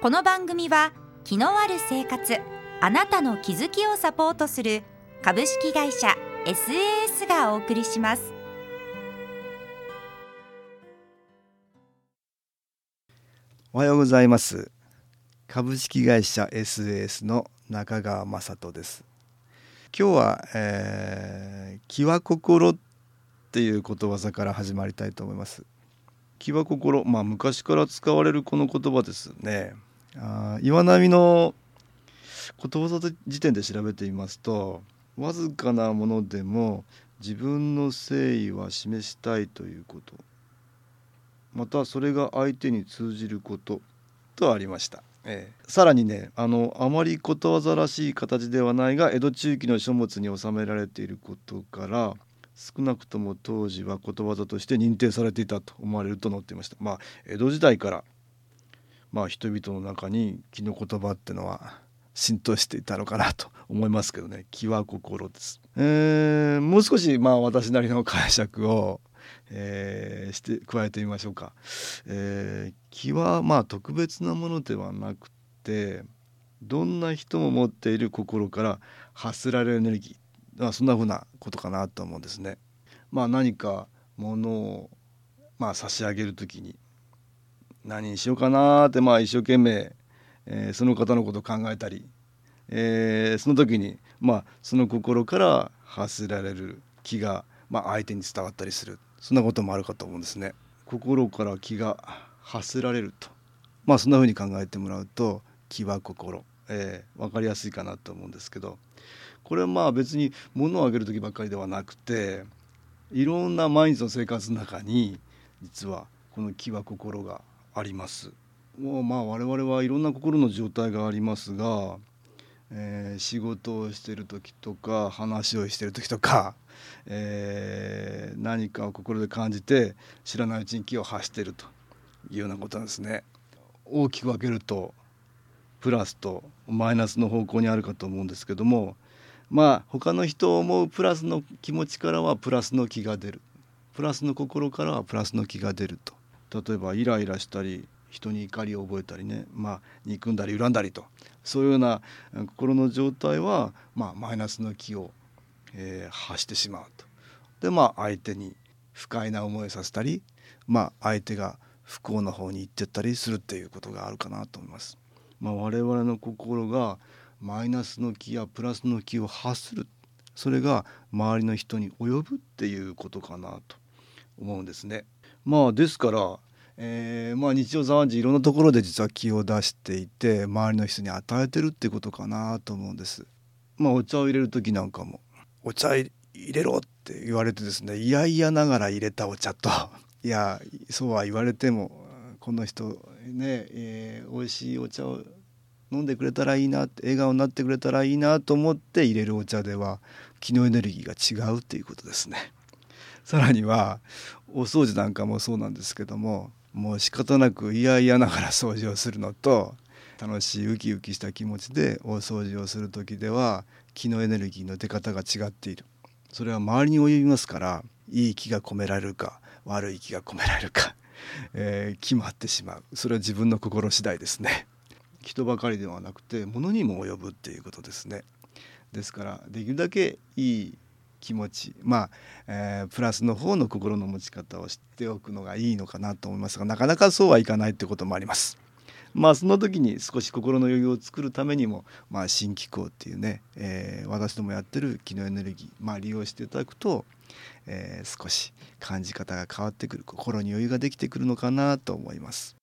この番組は気のある生活あなたの気づきをサポートする株式会社 SAS がお送りします。おはようございます。株式会社 SAS の中川雅人です。今日は、えー、気は心っていうことわざから始まりたいと思います。気は心まあ昔から使われるこの言葉ですね。あ岩波のことわざ辞典で調べてみますとわずかなものでも自分の誠意は示したいということまたそれが相手に通じることとありました、ええ、さらにねあのあまりことわざらしい形ではないが江戸中期の書物に収められていることから少なくとも当時はことわざとして認定されていたと思われると載っていました。まあ江戸時代からまあ人々の中に気の言葉ってのは浸透していたのかなと思いますけどね。気は心です、えー、もう少しまあ私なりの解釈を、えー、して加えてみましょうか、えー、気はまあ特別なものではなくてどんな人も持っている心から発せられるエネルギー、まあ、そんなふうなことかなと思うんですね。まあ、何かものを、まあ、差し上げる時に何にしようかなってまあ一生懸命、えー、その方のことを考えたり、えー、その時にまあその心から発せられる気が、まあ、相手に伝わったりする。そんなこともあるかと思うんですね。心から気が発せられると。まあそんな風に考えてもらうと気は心、えー、分かりやすいかなと思うんですけど。これはまあ別に物をあげる時ばっかりではなくていろんな毎日の生活の中に実はこの気は心があります。もうまあ我々はいろんな心の状態がありますが、えー、仕事をしてる時とか話をしてる時とか、えー、何かを心で感じて知らないうちに気を発してるというようなことなんですね。大きく分けるとプラスとマイナスの方向にあるかと思うんですけどもまあ他の人を思うプラスの気持ちからはプラスの気が出るプラスの心からはプラスの気が出ると例えばイライラしたり人に怒りを覚えたりね、まあ、憎んだり恨んだりとそういうような心の状態は、まあ、マイナスの気を、えー、発してしまうと。でまあ相手に不快な思いをさせたり、まあ、相手が不幸な方に行ってったりするっていうことがあるかなと思います。まあ、我々の心がマイナスの気やプラスの気を発するそれが周りの人に及ぶっていうことかなと思うんですね。まあですから、えー、まあ日常茶飯事いろんなところで実は気を出していて周りの人に与えてるってことかなと思うんです。まあお茶を入れる時なんかもお茶入れろって言われてですねいやいやながら入れたお茶と いやそうは言われてもこの人ね、えー、美味しいお茶を飲んでくれたらいいな笑顔になってくれたらいいなと思って入れるお茶では気のエネルギーが違うっていうことですね。さらにはお掃除なんかもそうなんですけどももう仕方なく嫌々ながら掃除をするのと楽しいウキウキした気持ちでお掃除をする時では気のエネルギーの出方が違っている。それは周りに及びますからいい気が込められるか悪い気が込められるか、えー、決まってしまう。それは自分の心次第ですね。人ばかりではなくて物にも及ぶっていうことですね。ですからできるだけいい気持ちまあ、えー、プラスの方の心の持ち方を知っておくのがいいのかなと思いますがなかなかそうはいかないってこともあります。まあその時に少し心の余裕を作るためにも、まあ、新機構っていうね、えー、私どもやってる気のエネルギー、まあ、利用していただくと、えー、少し感じ方が変わってくる心に余裕ができてくるのかなと思います。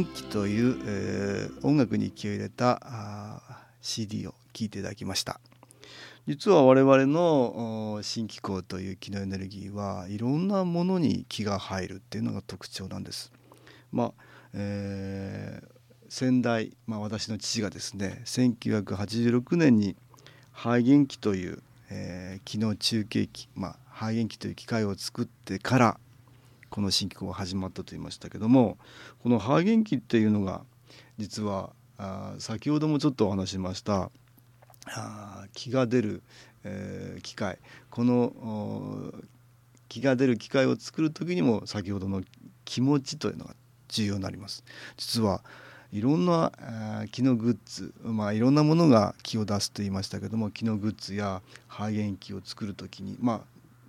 音機という、えー、音楽に気を入れた CD を聴いていただきました実は我々の新機構という気のエネルギーはいろんなものに気が入るっていうのが特徴なんです。まあえー、先代、まあ、私の父がですね1986年に肺元機という、えー、機能中継機、まあ、肺元機という機械を作ってからこの新機構が始まったと言いましたけどもこの肺元機っていうのが実はあ先ほどもちょっとお話しましたあ気が出る、えー、機械この気が出る機械を作る時にも先ほどの気持ちというのが重要になります。実はいろんな気のグッズ、まあ、いろんなものが気を出すと言いましたけども気のグッズや肺炎気を作る時に、まあ、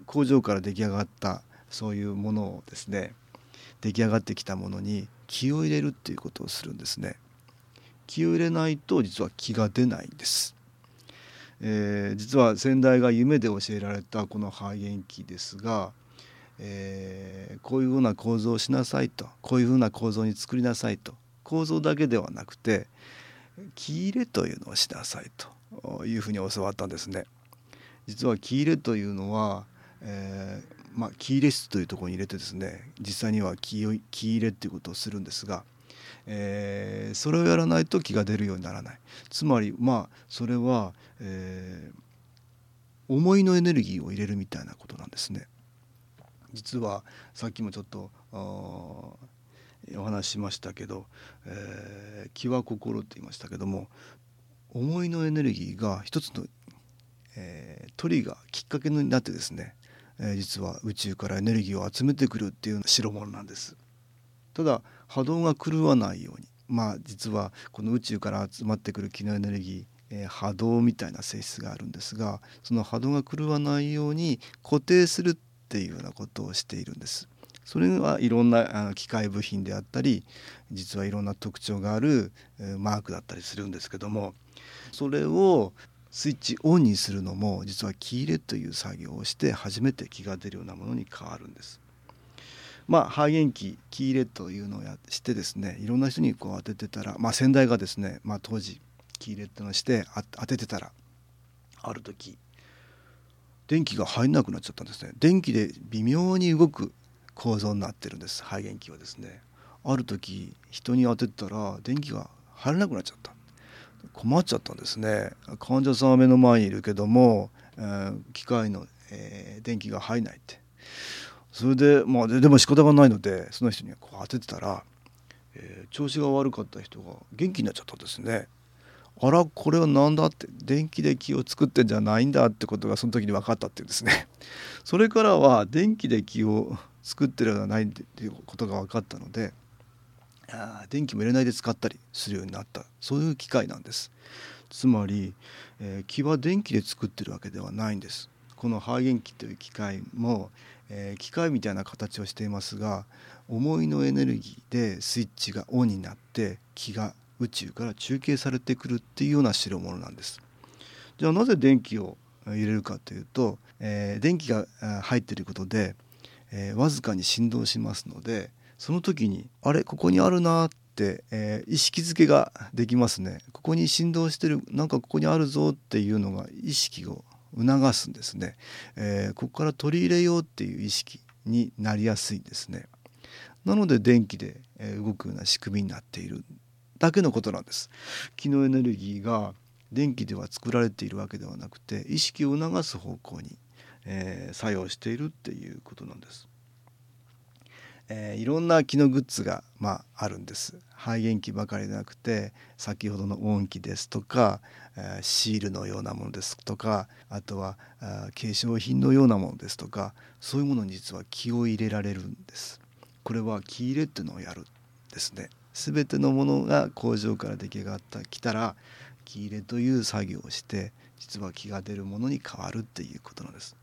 工場から出来上がったそういうものをですね出来上がってきたものに気を入れるっていうことをするんですね。気を入れないと実は気が出ないんです。えー、実は先代が夢で教えられたこの肺炎気ですが、えー、こういうふうな構造をしなさいとこういうふうな構造に作りなさいと構造だけではなくて気入れというのをしなさいというふうに教わったんですね。実は気入れというのは、えー、まあ、気入れ室というところに入れてですね実際には気気入れっていうことをするんですが、えー、それをやらないと気が出るようにならないつまりまあそれは、えー、思いのエネルギーを入れるみたいなことなんですね。実はさっきもちょっとお話ししましたけど、えー、気は心って言いましたけども思いのエネルギーが一つの、えー、トリガーきっかけになってですね、えー、実は宇宙からエネルギーを集めてくるっていう代物なんです。ただ波動が狂わないようにまあ実はこの宇宙から集まってくる気のエネルギー、えー、波動みたいな性質があるんですがその波動が狂わないように固定するっていうようなことをしているんです。それはいろんな機械部品であったり実はいろんな特徴があるマークだったりするんですけどもそれをスイッチオンにするのも実は気入れという作業をして初めて気が出るようなものに変わるんです。まあ、肺元気気入れというのをやしてですねいろんな人にこう当ててたら、まあ、先代がですね、まあ、当時気入れってのをして当ててたらある時電気が入んなくなっちゃったんですね。電気で微妙に動く構造になってるんです肺元気はですね。ある時人に当てたら電気が入らなくなっちゃった。困っちゃったんですね。患者さんは目の前にいるけども、えー、機械の、えー、電気が入んないって。それでまあでも仕方がないのでその人にこう当ててたら、えー、調子が悪かった人が元気になっちゃったんですね。あらこれは何だって電気で気を作ってんじゃないんだってことがその時に分かったっていうんですね。それからは電気で気を作ってるのではないっていうことが分かったので電気も入れないで使ったりするようになった。そういう機械なんです。つまり、えー、気は電気で作ってるわけではないんです。このハーゲン機という機械も、えー、機械みたいな形をしていますが思いのエネルギーでスイッチがオンになって気が宇宙から中継されてくるっていうような代物なんです。じゃあなぜ電気を入れるかというと、えー、電気が入っていることで、えー、わずかに振動しますのでその時にあれここにあるなって、えー、意識づけができますね。ここに振動してるなんかここにあるぞっていうのが意識を促すんですね、えー、ここから取り入れようっていう意識になりやすいんですね。なので電気で動くような仕組みになっているだけのことなんです。気のエネルギーが電気では作られているわけではなくて意識を促す方向に、えー、作用しているっていうことなんです、えー、いろんな気のグッズが、まあ、あるんです。肺元気ばかりでなくて先ほどの音気ですとか、えー、シールのようなものですとかあとはあ化粧品のようなものですとかそういうものに実は気を入れられるんです。これは気入れっていうのをやるんですね。全てのものが工場から出来上がったきたら気入れという作業をして実は気が出るものに変わるっていうことなんです。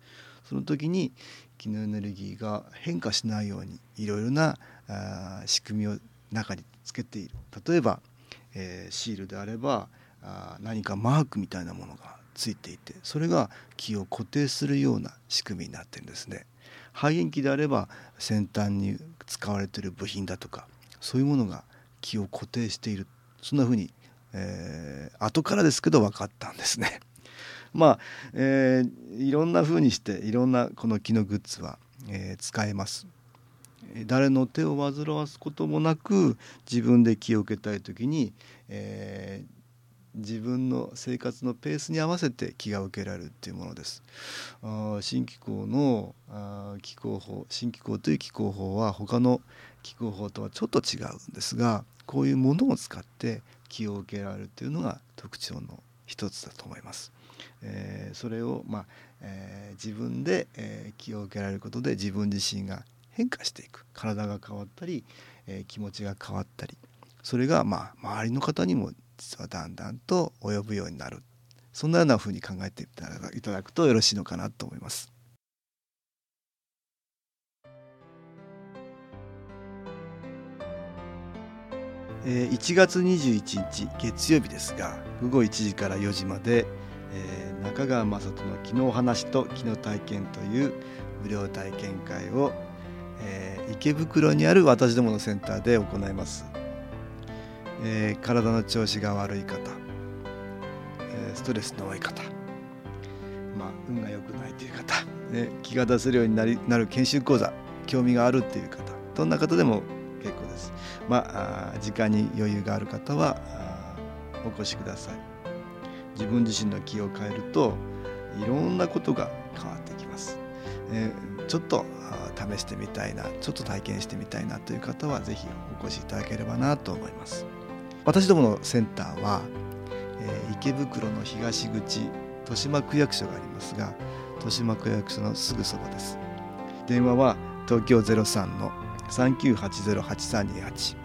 その時に気のエネルギーが変化しないようにいろいろな仕組みを中につけている例えば、えー、シールであればあ何かマークみたいなものがついていてそれが気を固定するような仕組みになってるんですね。肺炎機であれば先端に使われている部品だとかそういうものが気を固定しているそんなふうに、えー、後からですけど分かったんですね。まあ、えー、いろんなふうにしていろんなこの木のグッズは、えー、使えます。誰の手を煩わすこともなく自分で気を受けたい時に、えー、自分の生活のペースに合わせて気が受けられるっていうものです。あ新機構のあ気候法新機構という気候法は他の気候法とはちょっと違うんですがこういうものを使って気を受けられるというのが特徴の一つだと思います。えー、それを、まあえー、自分で、えー、気を受けられることで自分自身が変化していく。体が変わったり、えー、気持ちが変わったり。それが、まあ、周りの方にも実はだんだんと及ぶようになる。そんなようなふうに考えていただくとよろしいのかなと思います。1月21日月曜日ですが午後1時から4時まで、えー、中川雅人の「昨日話と昨日体験」という無料体験会を、えー、池袋にある私どものセンターで行います。えー、体の調子が悪い方、え、ストレスの多い方、まあ、運が良くないという方、ね、気が出せるようになりなる研修講座興味があるっていう方どんな方でも結構です。まあ時間に余裕がある方はお越しください。自分自身の気を変えるといろんなことが変わってきます。えー、ちょっと試してみたいなちょっと体験してみたいなという方は是非お越しいただければなと思います。私どものセンターは、えー、池袋の東口豊島区役所がありますが豊島区役所のすぐそばです電話は東京03の3980-8328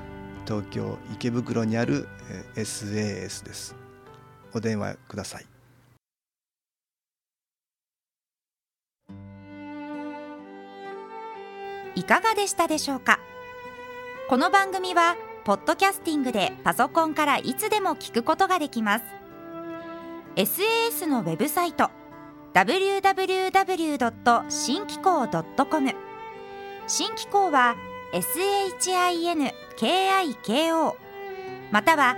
東京池袋にある、え、SAS ですお電話ください。いかがでしたでしょうか？この番組はポッドキャスティングでパソコンからいつでも聞くことができます。SAS のウェブサイト www. 新機構 .com 新機構は SHINKIKO または